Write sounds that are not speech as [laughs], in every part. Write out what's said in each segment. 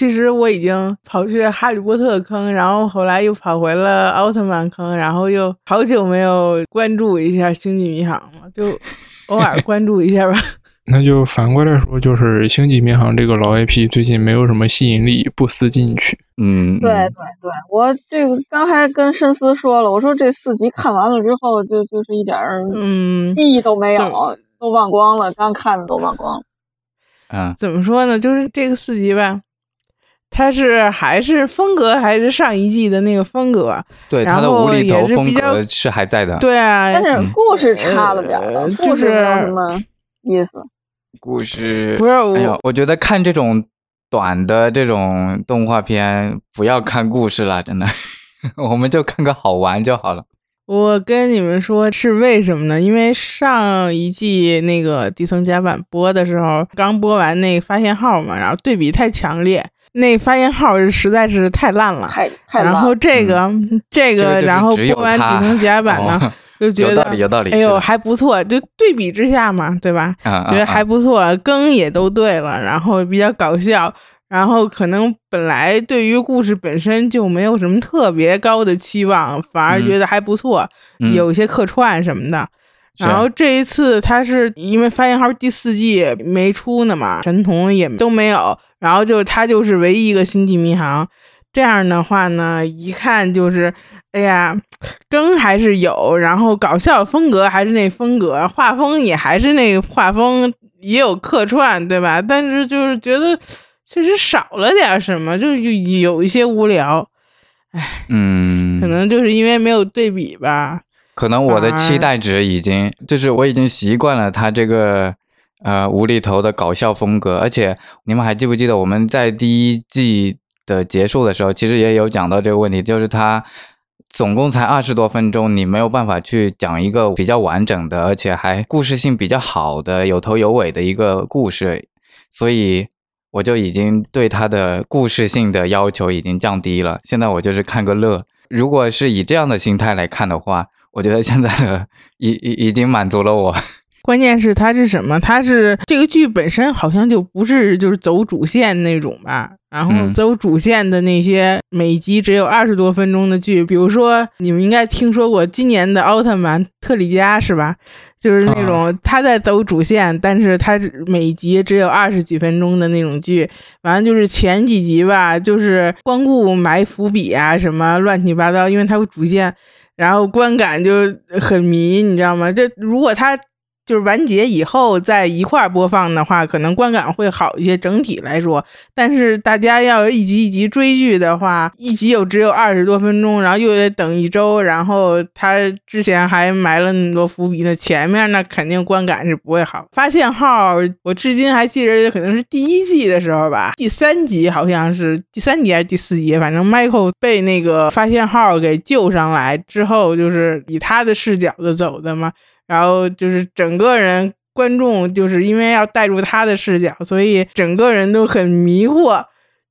其实我已经跑去哈利波特坑，然后后来又跑回了奥特曼坑，然后又好久没有关注一下星际迷航了，就偶尔 [laughs] 关注一下吧。[laughs] 那就反过来说，就是《星际迷航》这个老 IP 最近没有什么吸引力，不思进取。嗯，对对对，我这个刚才跟深思说了，我说这四集看完了之后，就就是一点儿嗯，记忆都没有，都忘光了，刚看的都忘光了。嗯，怎么说呢？就是这个四集吧，它是还是风格还是上一季的那个风格，对，然他的无后也厘头风是比较格是还在的。对啊，但是故事差了点故事没有就是什么意思。故事不是我哎呦，我觉得看这种短的这种动画片，不要看故事了，[laughs] 真的，[laughs] 我们就看个好玩就好了。我跟你们说是为什么呢？因为上一季那个底层甲板播的时候，刚播完那个发现号嘛，然后对比太强烈，那发言号实在是太烂了。太太烂然后这个、这个，这个然后播完它底层甲板呢，哦就觉得有道理，有道理。哎呦还不错，就对比之下嘛，对吧？嗯觉得还不错，更也都对了，然后比较搞笑，然后可能本来对于故事本身就没有什么特别高的期望，反而嗯觉得还不错，嗯有一些客串什么的。是然后这一次他是因为发现号第四季没出呢嘛，神童也都没有，然后就他就是唯一一个星际迷航。这样的话呢，一看就是，哎呀，梗还是有，然后搞笑风格还是那风格，画风也还是那画风，也有客串，对吧？但是就是觉得确实少了点什么，就有有一些无聊，嗯，可能就是因为没有对比吧。可能我的期待值已经，就是我已经习惯了他这个呃无厘头的搞笑风格，而且你们还记不记得我们在第一季的结束的时候，其实也有讲到这个问题，就是他总共才二十多分钟，你没有办法去讲一个比较完整的，而且还故事性比较好的、有头有尾的一个故事，所以我就已经对他的故事性的要求已经降低了。现在我就是看个乐。如果是以这样的心态来看的话，我觉得现在的已已已经满足了我。关键是它是什么？它是这个剧本身好像就不是就是走主线那种吧。然后嗯走主线的那些每集只有二十多分钟的剧，比如说你们应该听说过今年的奥特曼特里迦是吧？就是那种他在走主线，但是他每集只有二十几分钟的那种剧。完了就是前几集吧，就是光顾埋伏笔啊什么乱七八糟，因为它有主线。然后观感就很迷，你知道吗？这如果它就是完结以后再一块播放的话，可能观感会好一些。整体来说，但是大家要一集一集追剧的话，一集有只有二十多分钟，然后又得等一周，然后他之前还埋了那么多伏笔呢，前面那肯定观感是不会好。发现号，我至今还记着，可能是第一季的时候吧，第三集好像是第三集还是第四集，反正 Michael 被那个发现号给救上来之后，就是以他的视角的走的嘛。然后就是整个人观众就是因为要带入他的视角，所以整个人都很迷惑，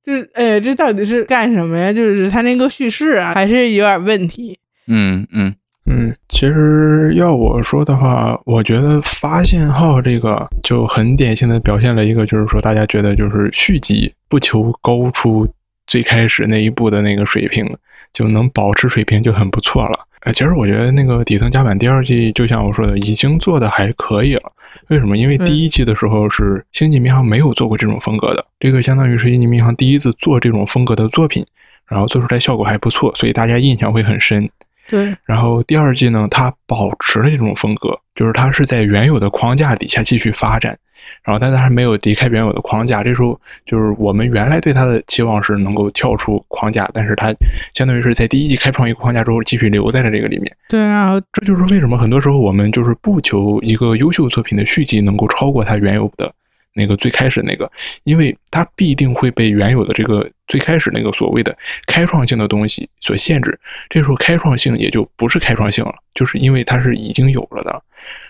就是呃，这到底是干什么呀？就是他那个叙事啊，还是有点问题。嗯嗯嗯，其实要我说的话，我觉得发现号这个就很典型的表现了一个，就是说大家觉得就是续集不求高出最开始那一步的那个水平，就能保持水平就很不错了。哎，其实我觉得那个底层甲板第二季，就像我说的，已经做的还可以了。为什么？因为第一季的时候是星际迷航没有做过这种风格的，这个相当于是星际迷航第一次做这种风格的作品，然后做出来效果还不错，所以大家印象会很深。对，然后第二季呢，它保持了这种风格，就是它是在原有的框架底下继续发展，然后但它还没有离开原有的框架。这时候就是我们原来对它的期望是能够跳出框架，但是它相当于是在第一季开创一个框架之后，继续留在了这个里面。对啊，这就是为什么很多时候我们就是不求一个优秀作品的续集能够超过它原有的那个最开始那个，因为它必定会被原有的这个最开始那个所谓的开创性的东西所限制。这时候开创性也就不是开创性了，就是因为它是已经有了的。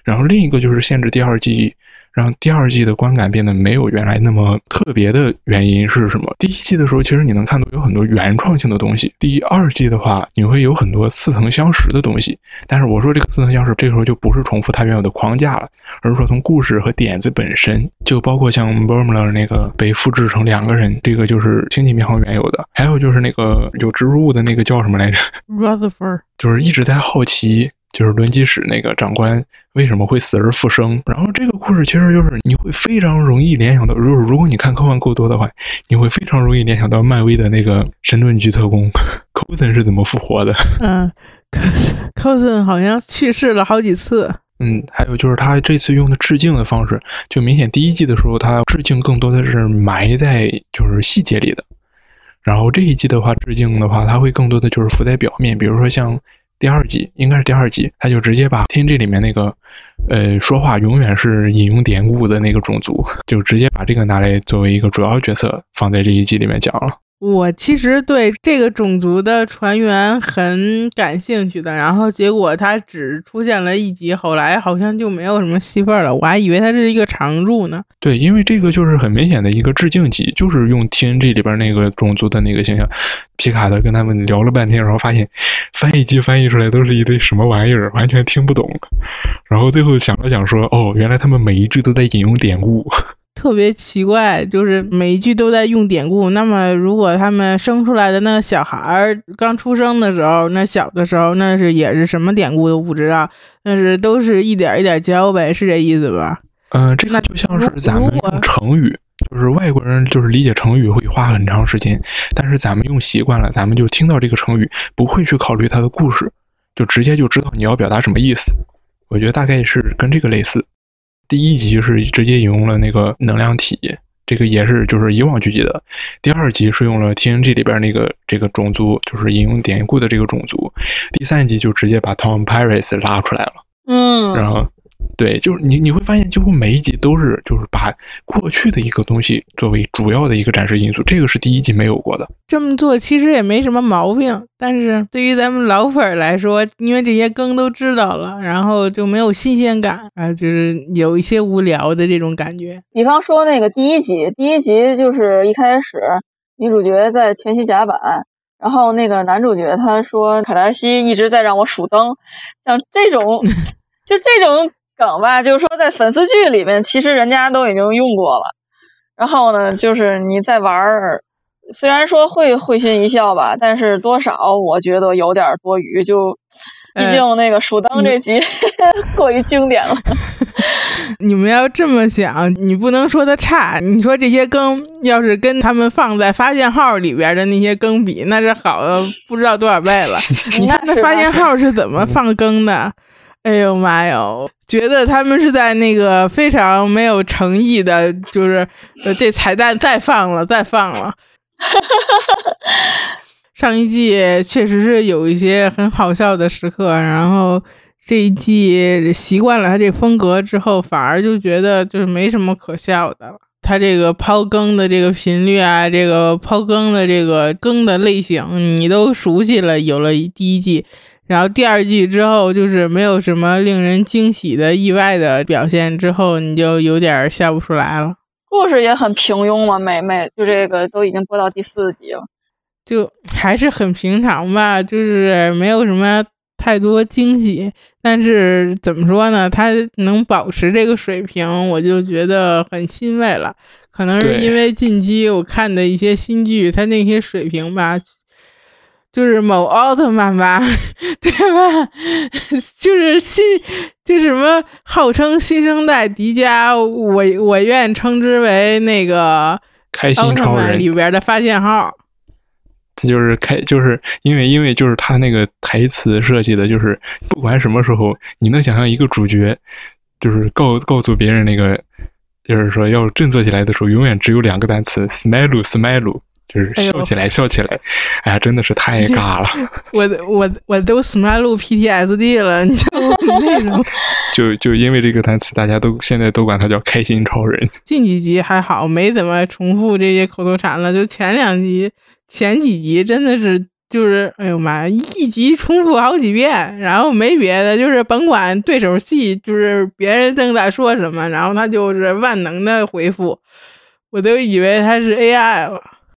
然后另一个就是限制第二记忆让第二季的观感变得没有原来那么特别的原因是什么？第一季的时候，其实你能看到有很多原创性的东西。第二季的话，你会有很多似曾相识的东西。但是我说这个似曾相识，这个时候就不是重复它原有的框架了，而是说从故事和点子本身，就包括像 b u r m l e r 那个被复制成两个人，这个就是星际迷航原有的。还有就是那个有植入物的那个叫什么来着？Rutherford，就是一直在好奇。就是轮机室那个长官为什么会死而复生？然后这个故事其实就是你会非常容易联想到，如果如果你看科幻够多的话，你会非常容易联想到漫威的那个神盾局特工 Coulson 是怎么复活的。[laughs] 嗯，Coulson 好像去世了好几次。嗯，还有就是他这次用的致敬的方式，就明显第一季的时候他致敬更多的是埋在就是细节里的，然后这一季的话致敬的话，他会更多的就是浮在表面，比如说像。第二集应该是第二集，他就直接把天际里面那个，呃，说话永远是引用典故的那个种族，就直接把这个拿来作为一个主要角色放在这一集里面讲了。我其实对这个种族的船员很感兴趣的，然后结果他只出现了一集，后来好像就没有什么戏份了。我还以为他是一个常驻呢。对，因为这个就是很明显的一个致敬集，就是用 TNG 里边那个种族的那个形象。皮卡的跟他们聊了半天，然后发现翻译机翻译出来都是一堆什么玩意儿，完全听不懂。然后最后想了想说：“哦，原来他们每一句都在引用典故。”特别奇怪，就是每一句都在用典故。那么，如果他们生出来的那个小孩儿刚出生的时候，那小的时候，那是也是什么典故都不知道，那是都是一点一点教呗，是这意思吧？嗯，这个就像是咱们用成语，就是外国人就是理解成语会花很长时间，但是咱们用习惯了，咱们就听到这个成语不会去考虑它的故事，就直接就知道你要表达什么意思。我觉得大概是跟这个类似。第一集是直接引用了那个能量体，这个也是就是以往剧集的。第二集是用了 TNG 里边那个这个种族，就是引用典故的这个种族。第三集就直接把 Tom Paris 拉出来了，嗯，然后。对，就是你你会发现，几乎每一集都是就是把过去的一个东西作为主要的一个展示因素，这个是第一集没有过的。这么做其实也没什么毛病，但是对于咱们老粉来说，因为这些更都知道了，然后就没有新鲜感啊，就是有一些无聊的这种感觉。比方说那个第一集，第一集就是一开始女主角在前期甲板，然后那个男主角他说卡达西一直在让我数灯，像这种 [laughs] 就这种。梗吧，就是说在粉丝剧里面，其实人家都已经用过了。然后呢，就是你在玩儿，虽然说会会心一笑吧，但是多少我觉得有点多余。就毕竟那个蜀灯这集 [laughs] 过于经典了。[laughs] 你们要这么想，你不能说它差。你说这些更要是跟他们放在发现号里边的那些更比，那是好了不知道多少倍了。[laughs] 你看那发现号是怎么放更的？哎呦妈哟！觉得他们是在那个非常没有诚意的，就是呃，这彩蛋再放了，再放了。上一季确实是有一些很好笑的时刻，然后这一季习惯了他这风格之后，反而就觉得就是没什么可笑的了。他这个抛更的这个频率啊，这个抛更的这个更的类型，你都熟悉了。有了第一季。然后第二季之后就是没有什么令人惊喜的意外的表现，之后你就有点笑不出来了。故事也很平庸嘛，每每就这个都已经播到第四集了，就还是很平常吧，就是没有什么太多惊喜。但是怎么说呢，他能保持这个水平，我就觉得很欣慰了。可能是因为近期我看的一些新剧，他那些水平吧。就是某奥特曼吧，[laughs] 对吧？[laughs] 就是新，就是什么号称新生代迪迦，我我愿称之为那个开心超人里边的发现号。这就是开，就是因为因为就是他那个台词设计的，就是不管什么时候，你能想象一个主角，就是告告诉别人那个，就是说要振作起来的时候，永远只有两个单词：smile smile。就是笑起来，笑起来，哎呀，真的是太尬了。[laughs] 我我我都 smile PTSD 了，你就那种。[laughs] 就就因为这个单词，大家都现在都管它叫开心超人。近几集还好，没怎么重复这些口头禅了。就前两集、前几集真的是就是哎呦妈呀，一集重复好几遍，然后没别的，就是甭管对手戏，就是别人正在说什么，然后他就是万能的回复，我都以为他是 AI 了。